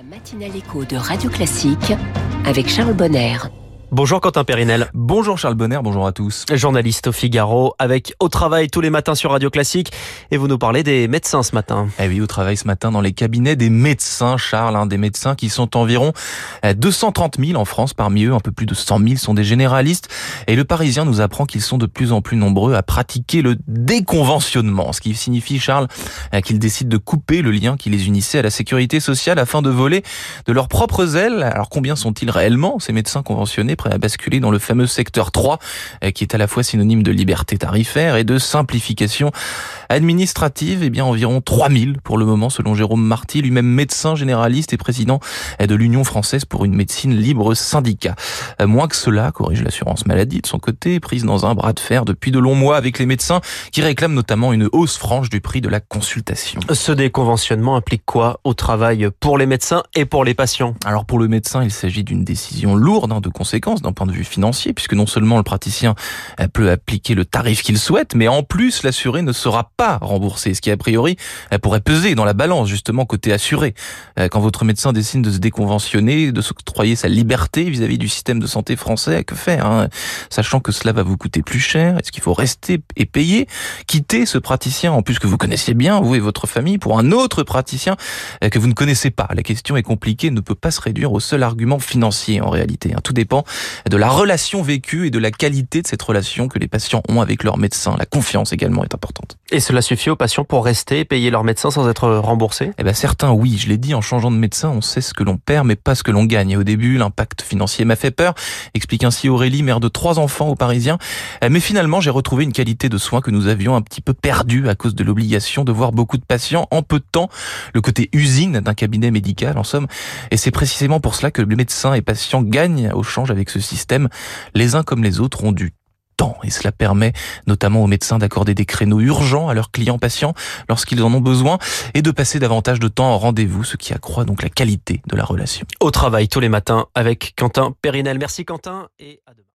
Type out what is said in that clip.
La matinale écho de Radio Classique avec Charles Bonner. Bonjour Quentin Périnel. Bonjour Charles Bonner, bonjour à tous. Journaliste au Figaro, avec Au Travail tous les matins sur Radio Classique. Et vous nous parlez des médecins ce matin. Eh oui, au travail ce matin dans les cabinets des médecins, Charles, hein, des médecins qui sont environ 230 euh, 000 en France. Parmi eux, un peu plus de 100 000 sont des généralistes. Et le Parisien nous apprend qu'ils sont de plus en plus nombreux à pratiquer le déconventionnement. Ce qui signifie, Charles, euh, qu'ils décident de couper le lien qui les unissait à la sécurité sociale afin de voler de leurs propres ailes. Alors combien sont-ils réellement, ces médecins conventionnés? Prêt à basculer dans le fameux secteur 3, euh, qui est à la fois synonyme de liberté tarifaire et de simplification administrative. Eh bien, environ 3000 pour le moment, selon Jérôme Marty, lui-même médecin généraliste et président euh, de l'Union française pour une médecine libre syndicat. Euh, moins que cela, corrige l'assurance maladie de son côté, prise dans un bras de fer depuis de longs mois avec les médecins qui réclament notamment une hausse franche du prix de la consultation. Ce déconventionnement implique quoi au travail pour les médecins et pour les patients? Alors pour le médecin, il s'agit d'une décision lourde hein, de conséquences d'un point de vue financier, puisque non seulement le praticien peut appliquer le tarif qu'il souhaite, mais en plus l'assuré ne sera pas remboursé, ce qui a priori pourrait peser dans la balance justement côté assuré. Euh, quand votre médecin décide de se déconventionner, de s'octroyer sa liberté vis-à-vis du système de santé français, que faire hein? Sachant que cela va vous coûter plus cher, est-ce qu'il faut rester et payer, quitter ce praticien en plus que vous connaissez bien, vous et votre famille, pour un autre praticien euh, que vous ne connaissez pas La question est compliquée, ne peut pas se réduire au seul argument financier en réalité. Hein. Tout dépend de la relation vécue et de la qualité de cette relation que les patients ont avec leur médecin. La confiance également est importante. Et cela suffit aux patients pour rester et payer leur médecin sans être remboursés? Eh ben certains oui, je l'ai dit, en changeant de médecin, on sait ce que l'on perd mais pas ce que l'on gagne. Et au début, l'impact financier m'a fait peur, explique ainsi Aurélie, mère de trois enfants aux Parisiens. Euh, mais finalement, j'ai retrouvé une qualité de soins que nous avions un petit peu perdue à cause de l'obligation de voir beaucoup de patients en peu de temps. Le côté usine d'un cabinet médical, en somme. Et c'est précisément pour cela que le médecin et patients gagnent au change avec ce système. Les uns comme les autres ont du et cela permet notamment aux médecins d'accorder des créneaux urgents à leurs clients patients lorsqu'ils en ont besoin et de passer davantage de temps en rendez-vous, ce qui accroît donc la qualité de la relation. Au travail tous les matins avec Quentin Périnel. Merci Quentin et à demain.